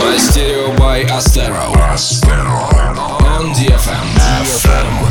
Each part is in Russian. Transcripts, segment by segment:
Мастерио by Astero. On DFM.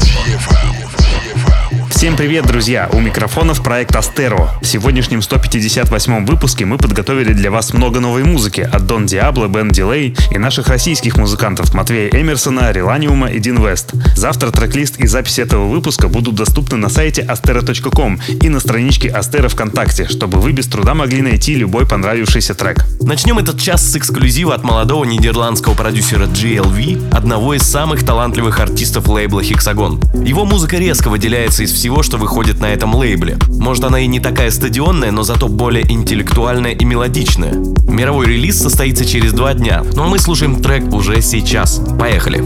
Всем привет, друзья! У микрофонов проект Астеро. В сегодняшнем 158 выпуске мы подготовили для вас много новой музыки от Дон Диабло, Бен Дилей и наших российских музыкантов Матвея Эмерсона, Реланиума и Дин Вест. Завтра трек-лист и запись этого выпуска будут доступны на сайте astero.com и на страничке Астера ВКонтакте, чтобы вы без труда могли найти любой понравившийся трек. Начнем этот час с эксклюзива от молодого нидерландского продюсера GLV, одного из самых талантливых артистов лейбла Hexagon. Его музыка резко выделяется из всего, что выходит на этом лейбле. Может она и не такая стадионная, но зато более интеллектуальная и мелодичная. Мировой релиз состоится через два дня, но мы слушаем трек уже сейчас. Поехали!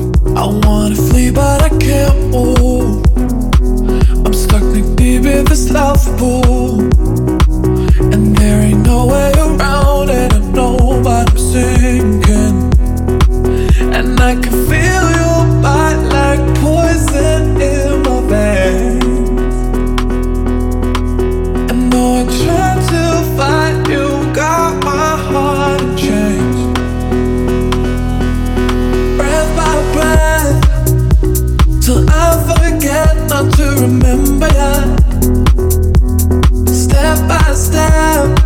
I can remember ya. Step by step,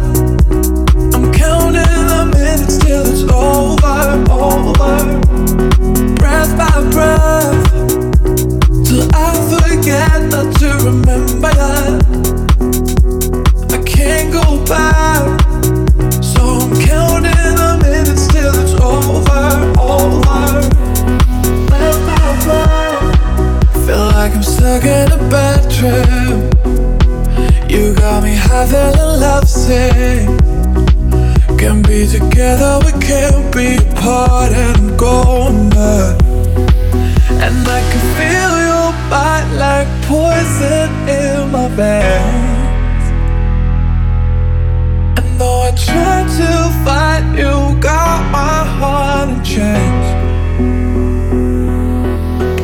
I'm counting the minutes till it's over, over. Breath by breath, till I forget not to remember ya. I can't go back, high, feeling lovesick. Can be together, we can't be apart, and I'm going mad. And I can feel your bite like poison in my veins. And though I try to fight, you got my heart in chains.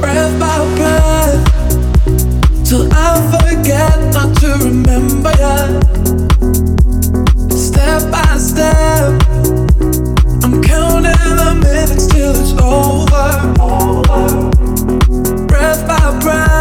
Breath by breath, till I forget not to remember ya. Breath by breath,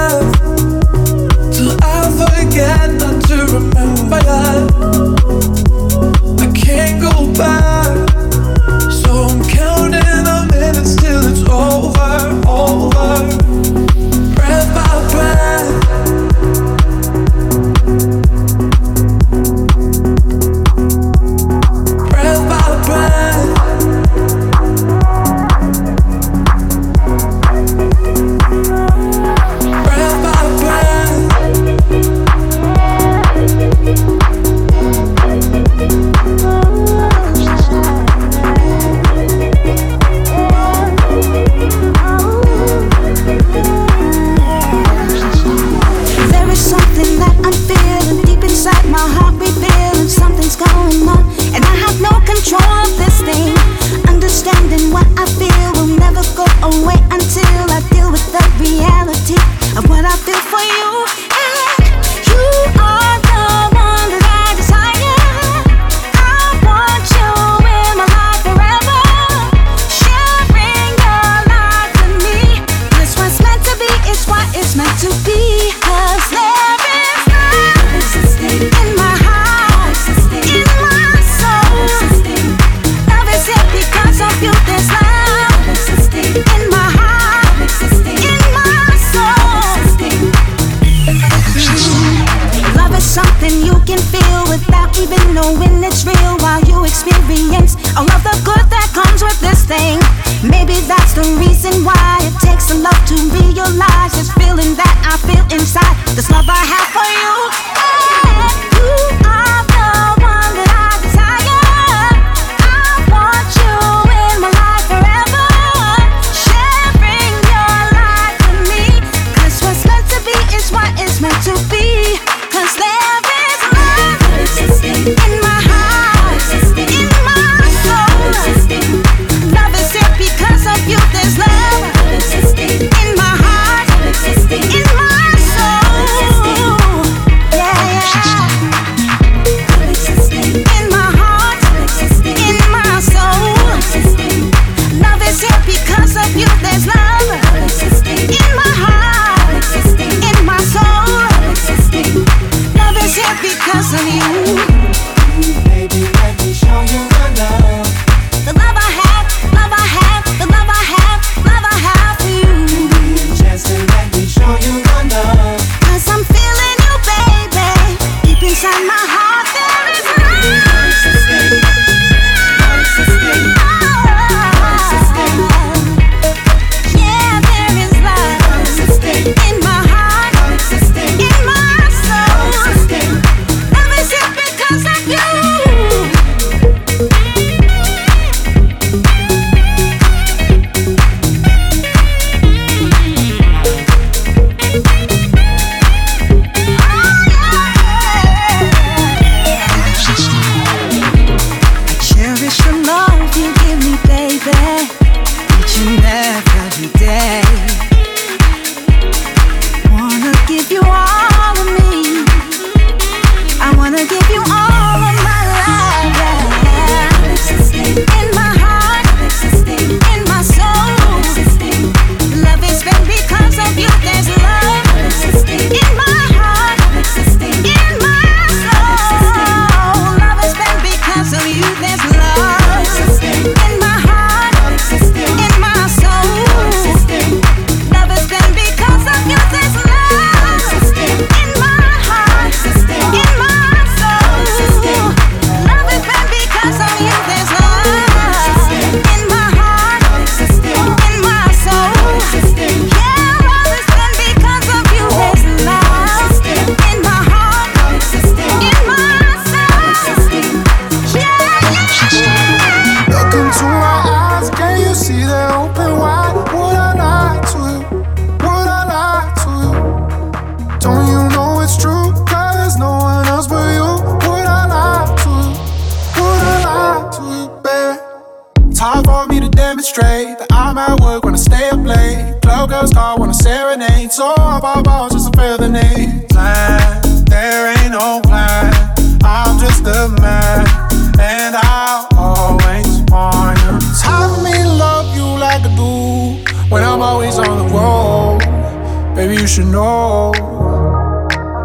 you know.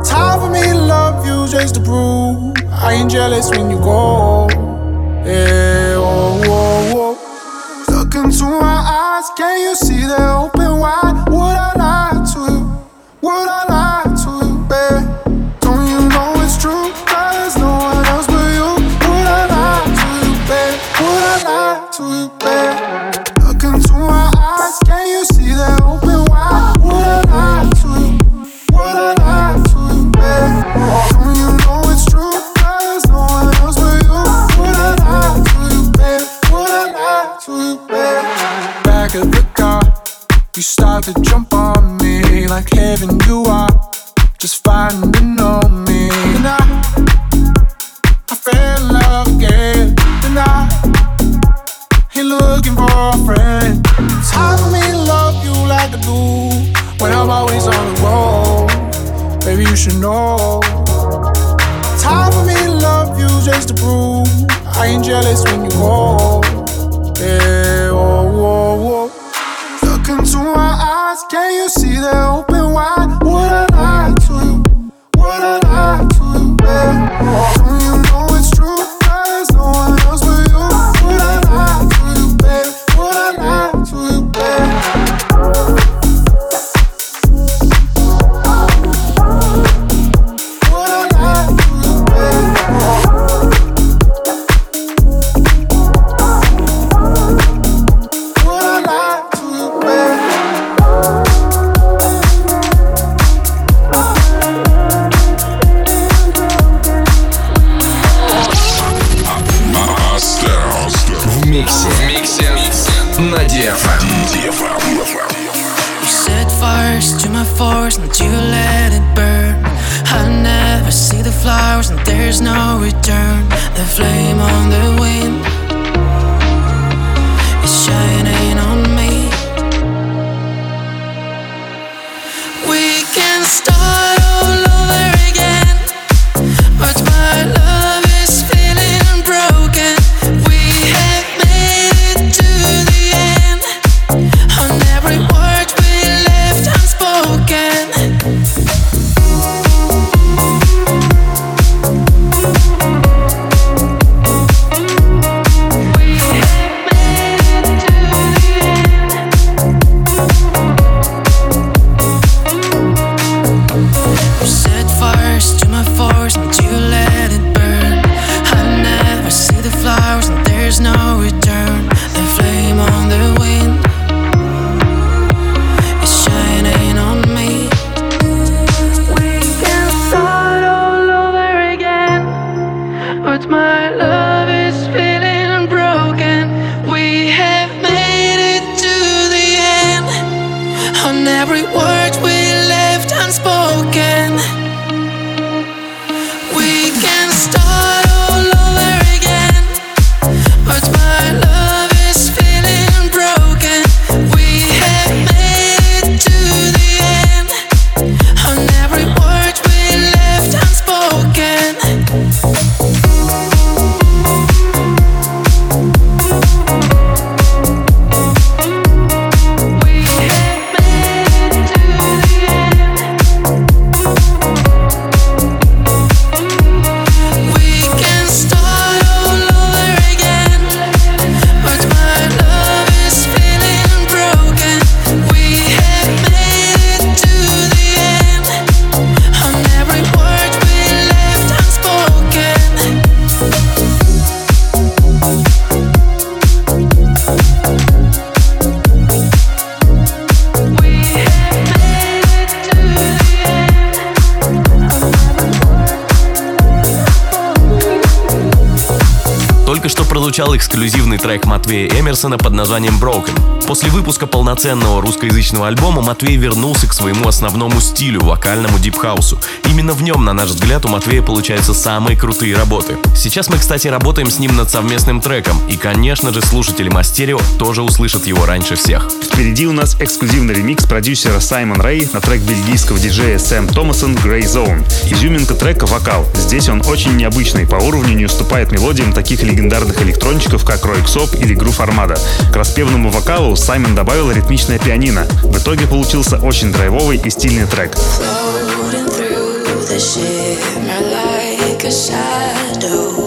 Time for me to love you just to prove I ain't jealous when you go. Прозвучал эксклюзивный трек Матвея Эмерсона под названием Broken. После выпуска полноценного русскоязычного альбома Матвей вернулся к своему основному стилю, вокальному дипхаусу. Именно в нем, на наш взгляд, у Матвея получаются самые крутые работы. Сейчас мы, кстати, работаем с ним над совместным треком, и, конечно же, слушатели Мастерио тоже услышат его раньше всех. Впереди у нас эксклюзивный ремикс продюсера Саймон Рэй на трек бельгийского диджея Сэм Томасон «Grey Zone». Изюминка трека — вокал. Здесь он очень необычный, по уровню не уступает мелодиям таких легендарных электронных электрончиков, как Рой Ксоп или Грув Армада. К распевному вокалу Саймон добавил ритмичное пианино. В итоге получился очень драйвовый и стильный трек. Addicted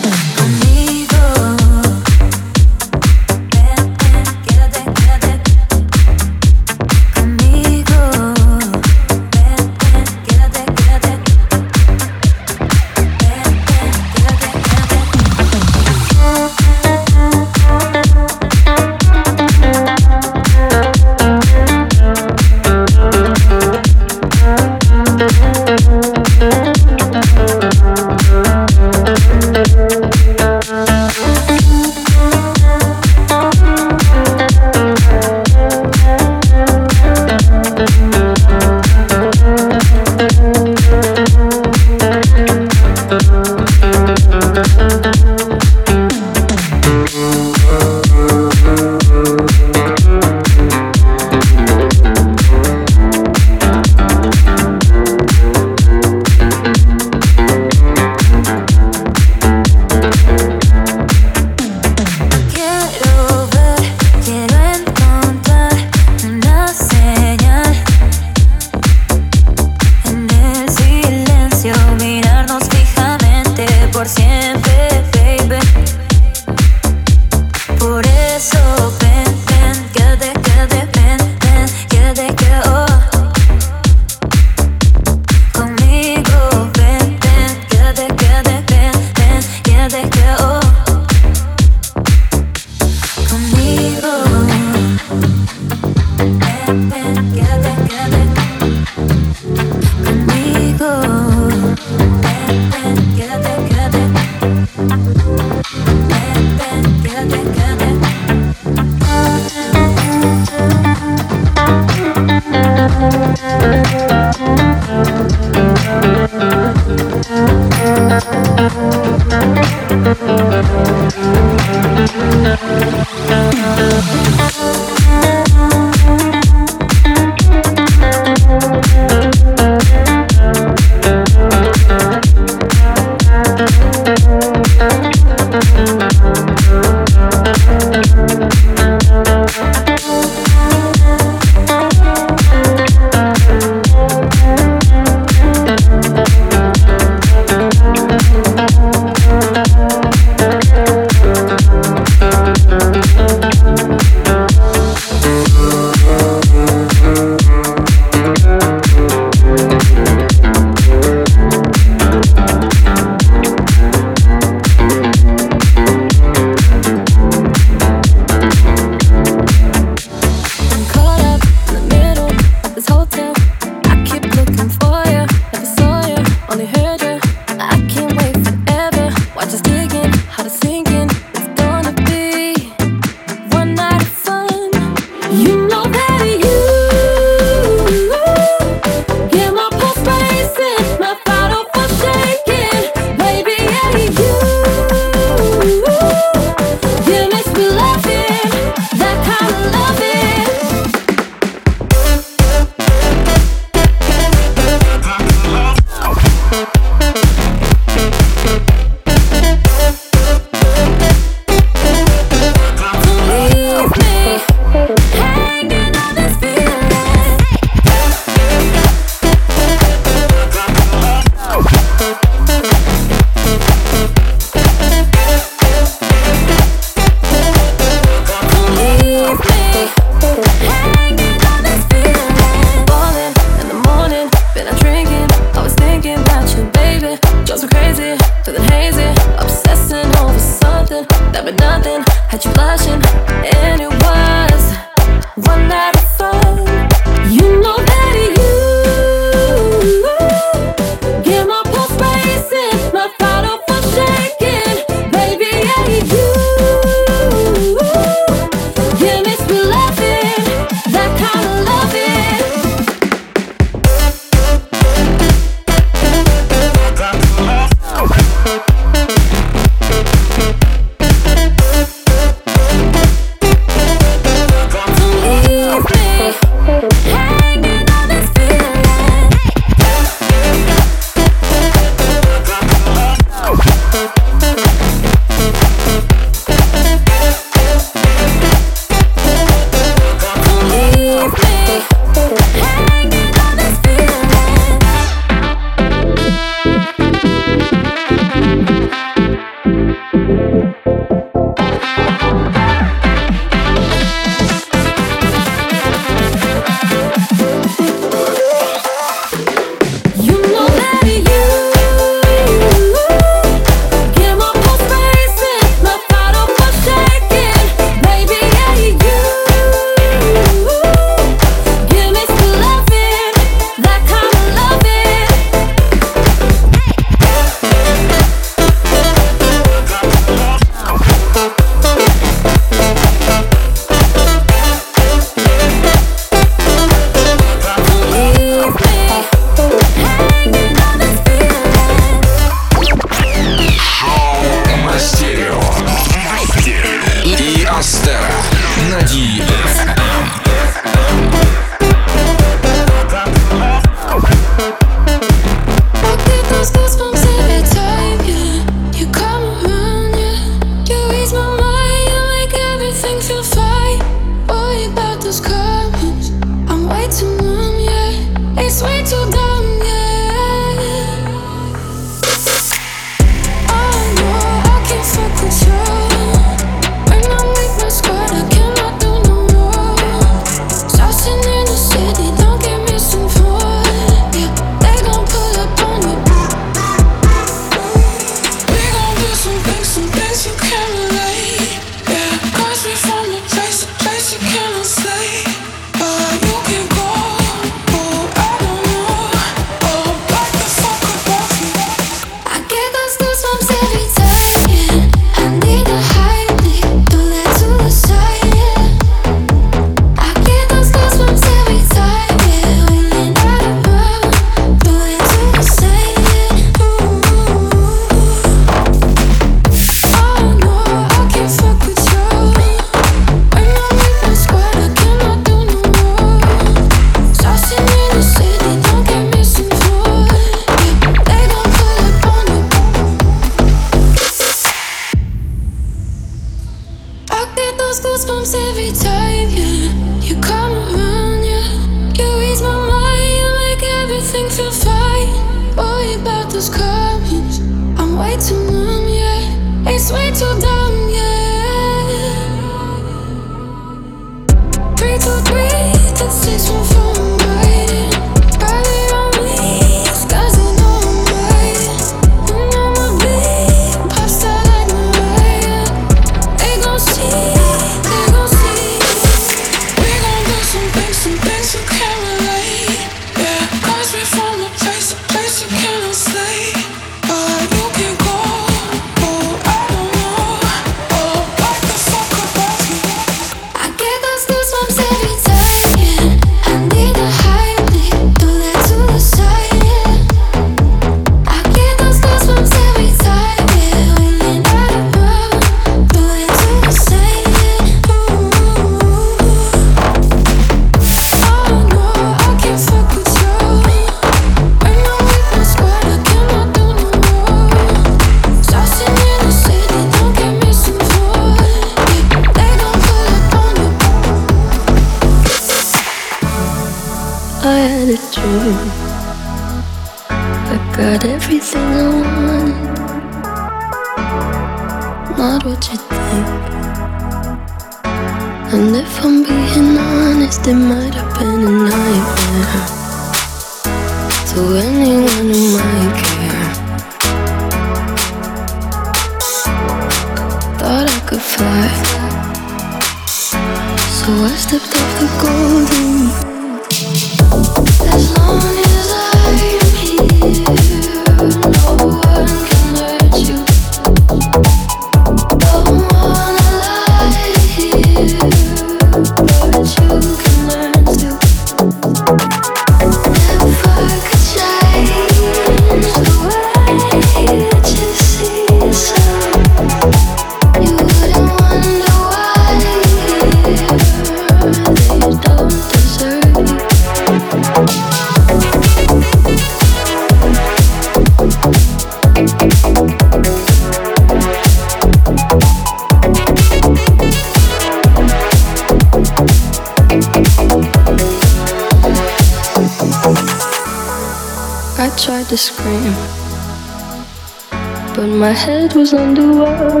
but my head was underwater.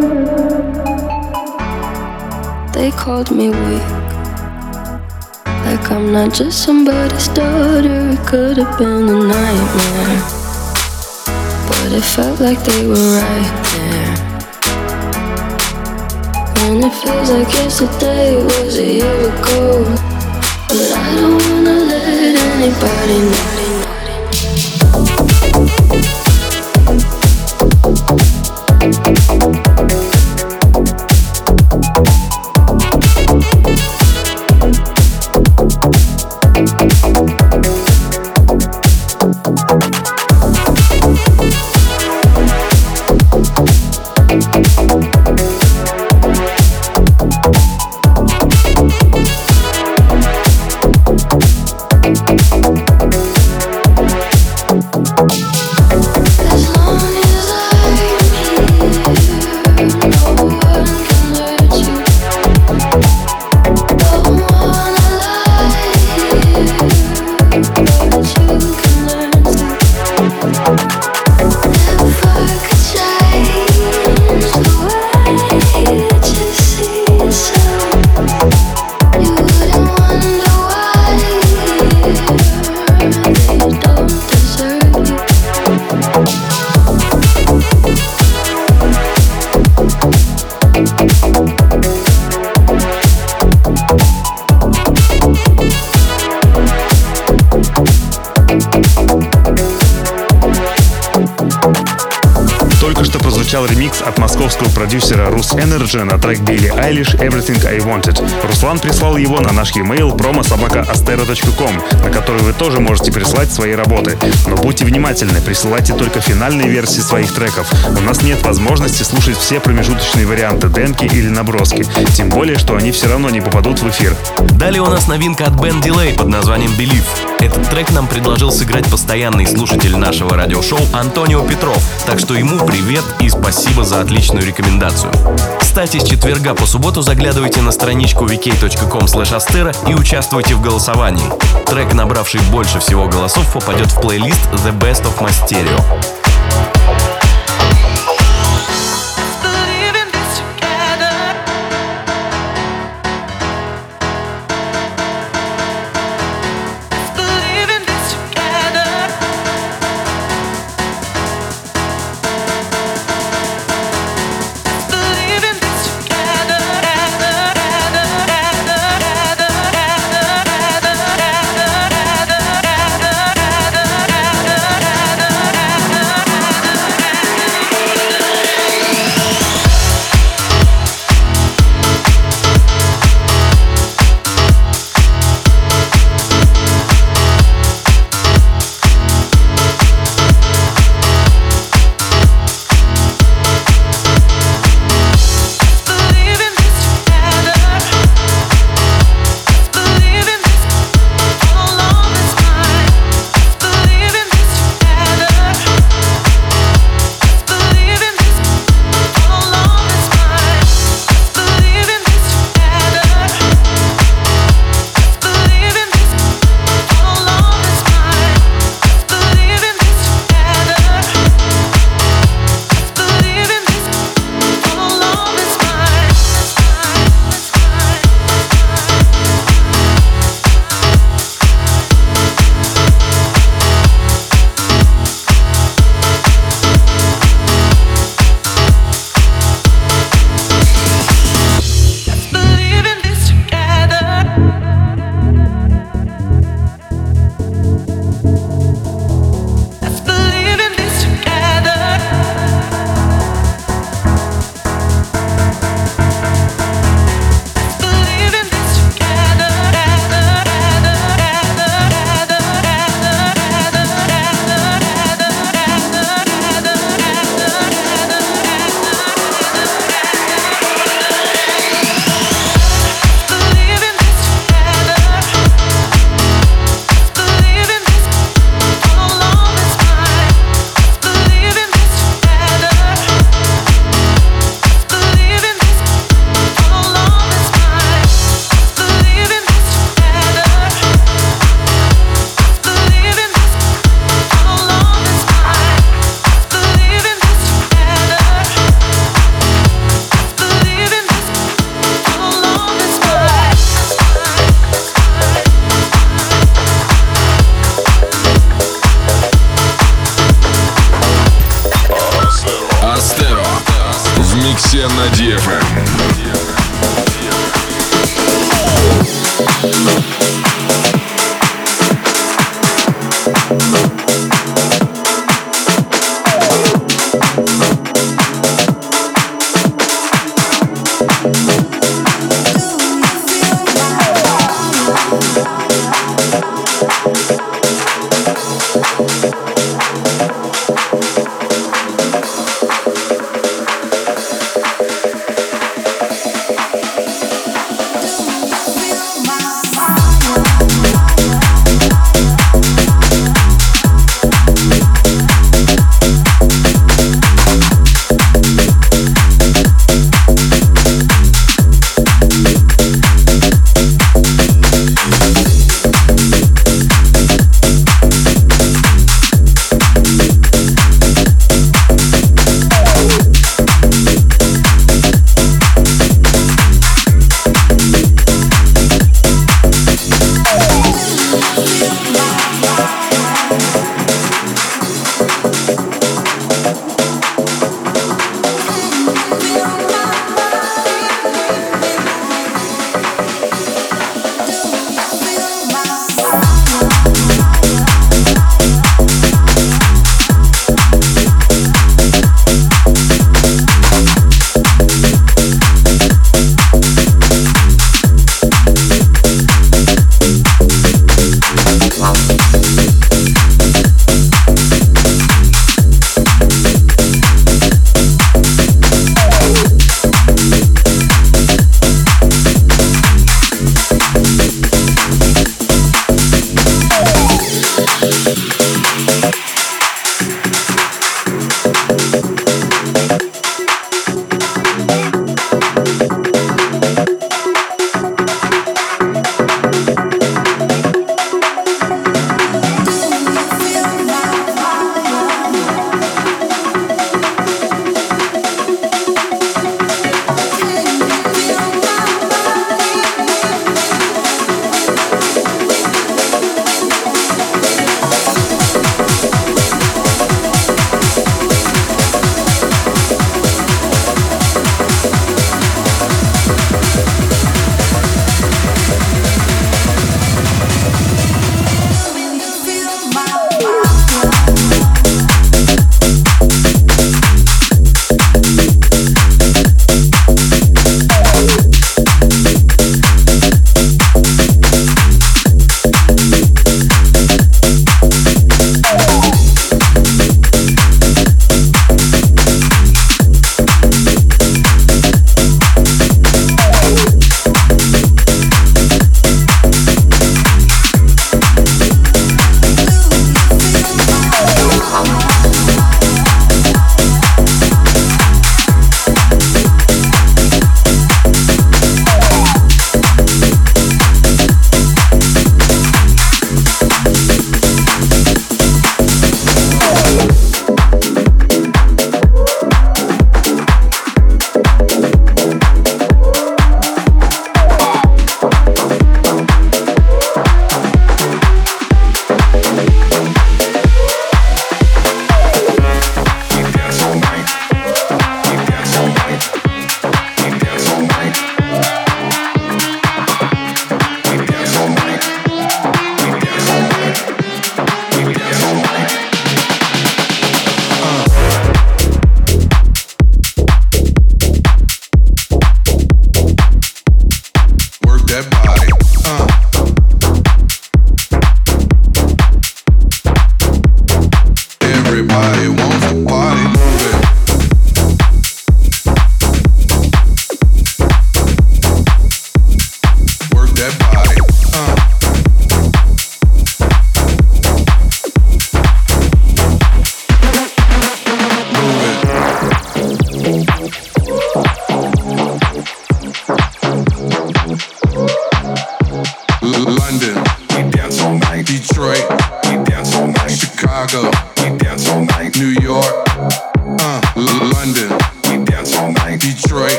They called me weak, like I'm not just somebody's daughter. It could have been a nightmare, but it felt like they were right there. And it feels like yesterday was a year ago, but I don't wanna let anybody know. Московского продюсера Рус Energy на трек Билли Айлиш Everything I Wanted. Руслан прислал его на наш e-mail promo.astero.com, на который вы тоже можете прислать свои работы. Но будьте внимательны, присылайте только финальные версии своих треков. У нас нет возможности слушать все промежуточные варианты, демки или наброски. Тем более, что они все равно не попадут в эфир. Далее у нас новинка от Ben Delay под названием Believe. Этот трек нам предложил сыграть постоянный слушатель нашего радиошоу Антонио Петров, так что ему привет и спасибо за отличную рекомендацию. Кстати, с четверга по субботу заглядывайте на страничку vk.com astera и участвуйте в голосовании. Трек, набравший больше всего голосов, попадет в плейлист The Best of My.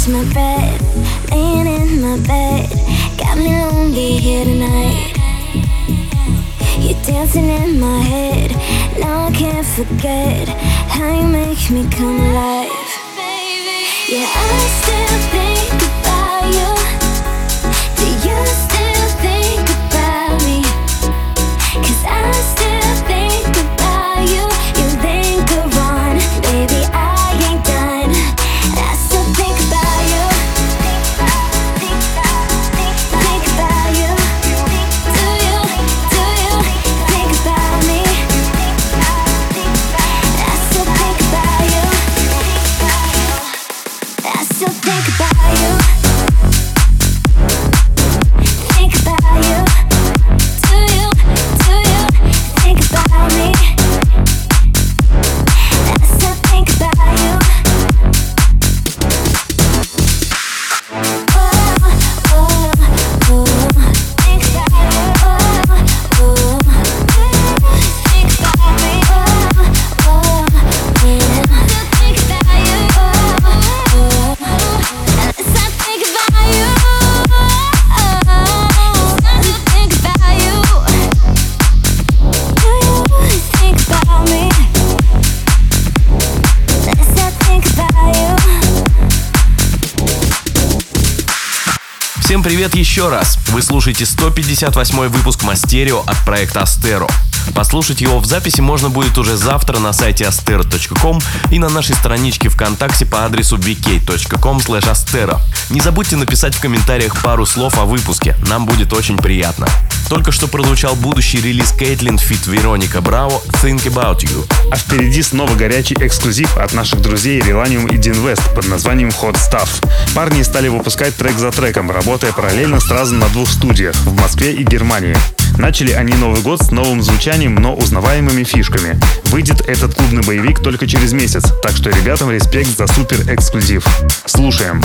catch my breath, laying in my bed. Got me lonely here tonight. You're dancing in my head, now I can't forget how you make me come alive. Yeah, I still think. еще раз, вы слушаете 158 выпуск Мастерио от проекта Астеро. Послушать его в записи можно будет уже завтра на сайте astero.com и на нашей страничке ВКонтакте по адресу vk.com astero. Не забудьте написать в комментариях пару слов о выпуске, нам будет очень приятно. Только что прозвучал будущий релиз Кейтлин Фит Вероника Браво «Think About You». А впереди снова горячий эксклюзив от наших друзей Relanium и Dinvest под названием Hot Stuff. Парни стали выпускать трек за треком, работая параллельно сразу на двух студиях в Москве и Германии. Начали они Новый год с новым звучанием, но узнаваемыми фишками. Выйдет этот клубный боевик только через месяц, так что ребятам респект за супер эксклюзив. Слушаем.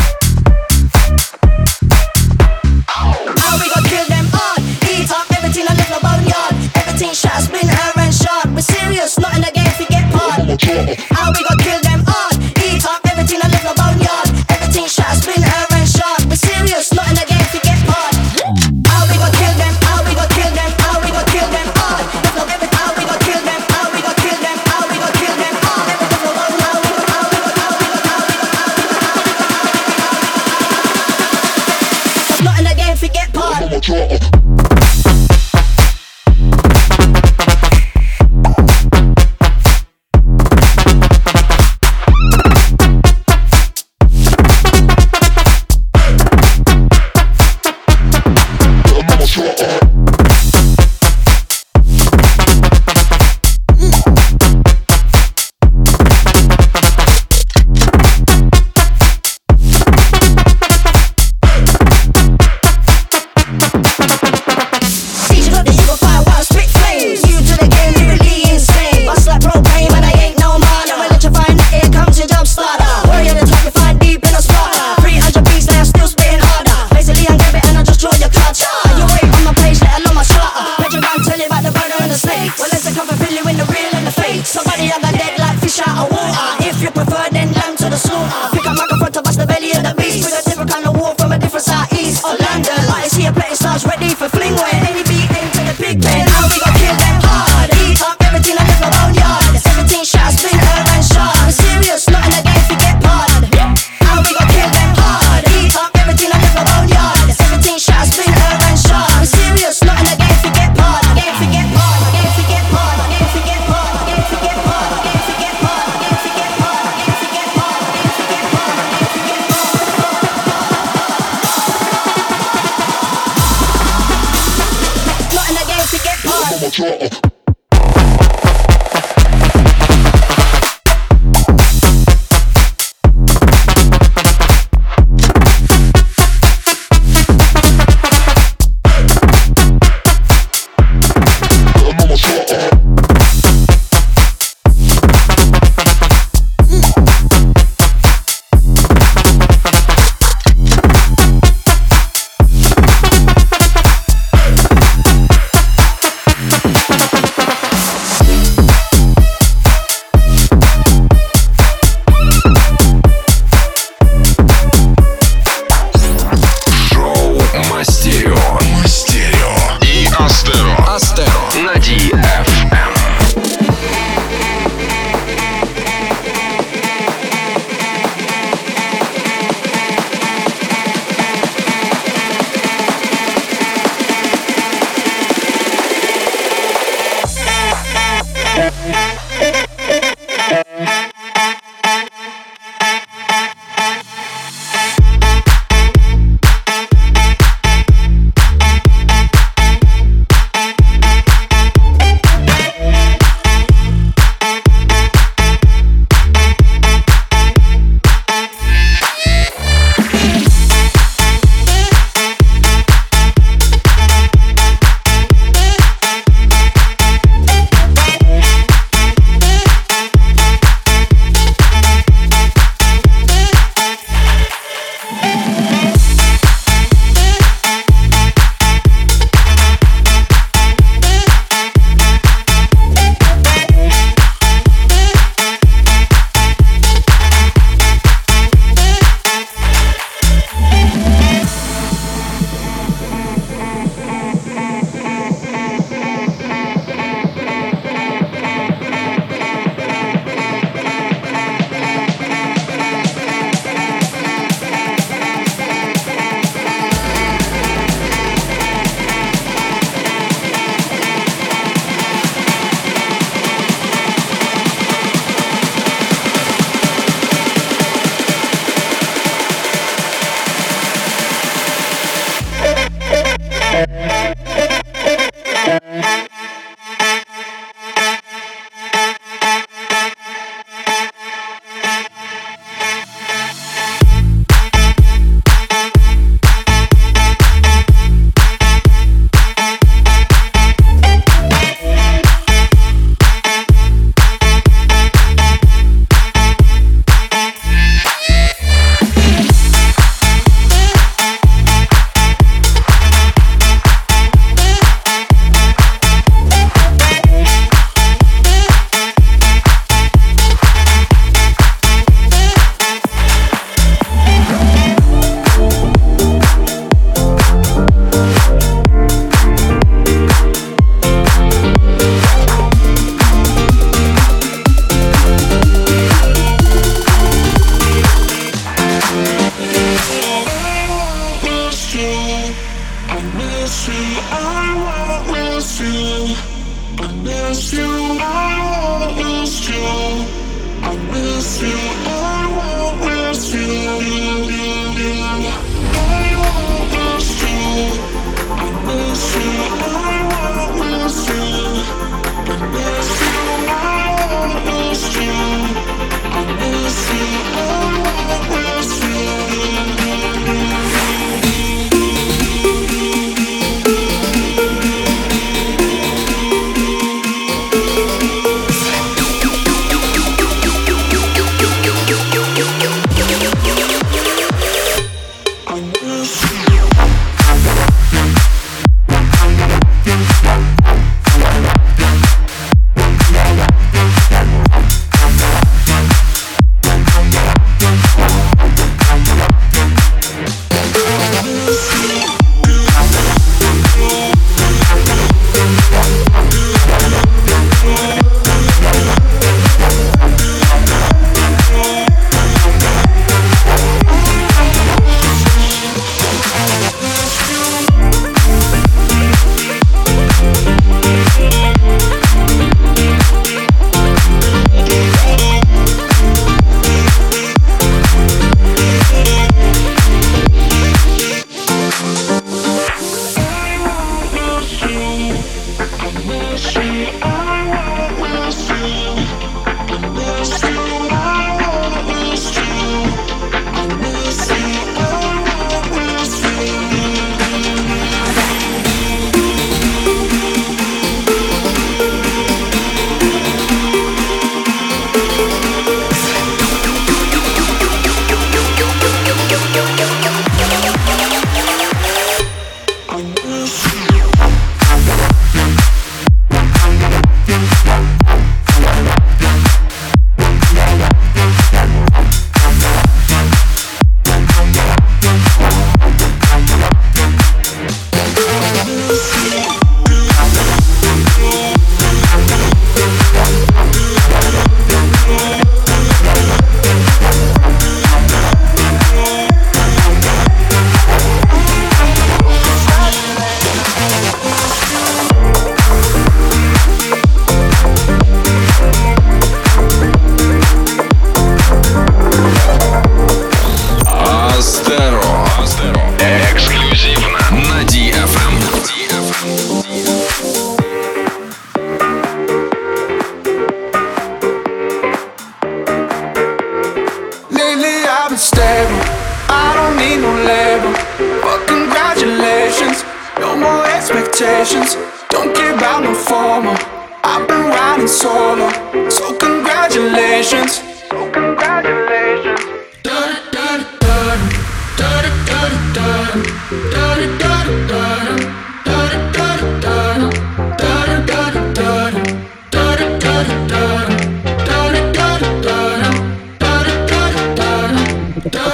trouble. How we gon' kill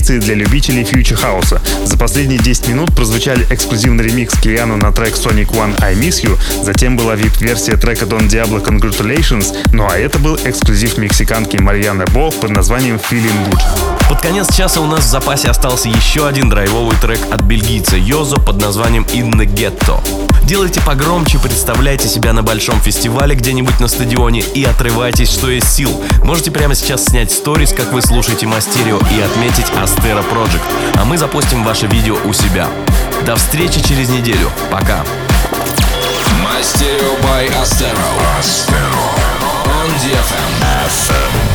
традиции для любителей фьючер хауса. За последние 10 минут прозвучали эксклюзивный ремикс Киану на трек Sonic One I Miss You, затем была вип-версия трека Don Diablo Congratulations, ну а это был эксклюзив мексиканки Марьяны Бо под названием Feeling Good. Под конец часа у нас в запасе остался еще один драйвовый трек от бельгийца Йозо под названием «In the Ghetto». Делайте погромче, представляйте себя на большом фестивале где-нибудь на стадионе и отрывайтесь, что есть сил. Можете прямо сейчас снять сторис, как вы слушаете Мастерио и отметить Астера Project, а мы запустим ваше видео у себя. До встречи через неделю. Пока. Мастерио by Astero. Astero. On DFM. FM.